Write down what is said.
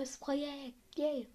bonus projekt. Yay!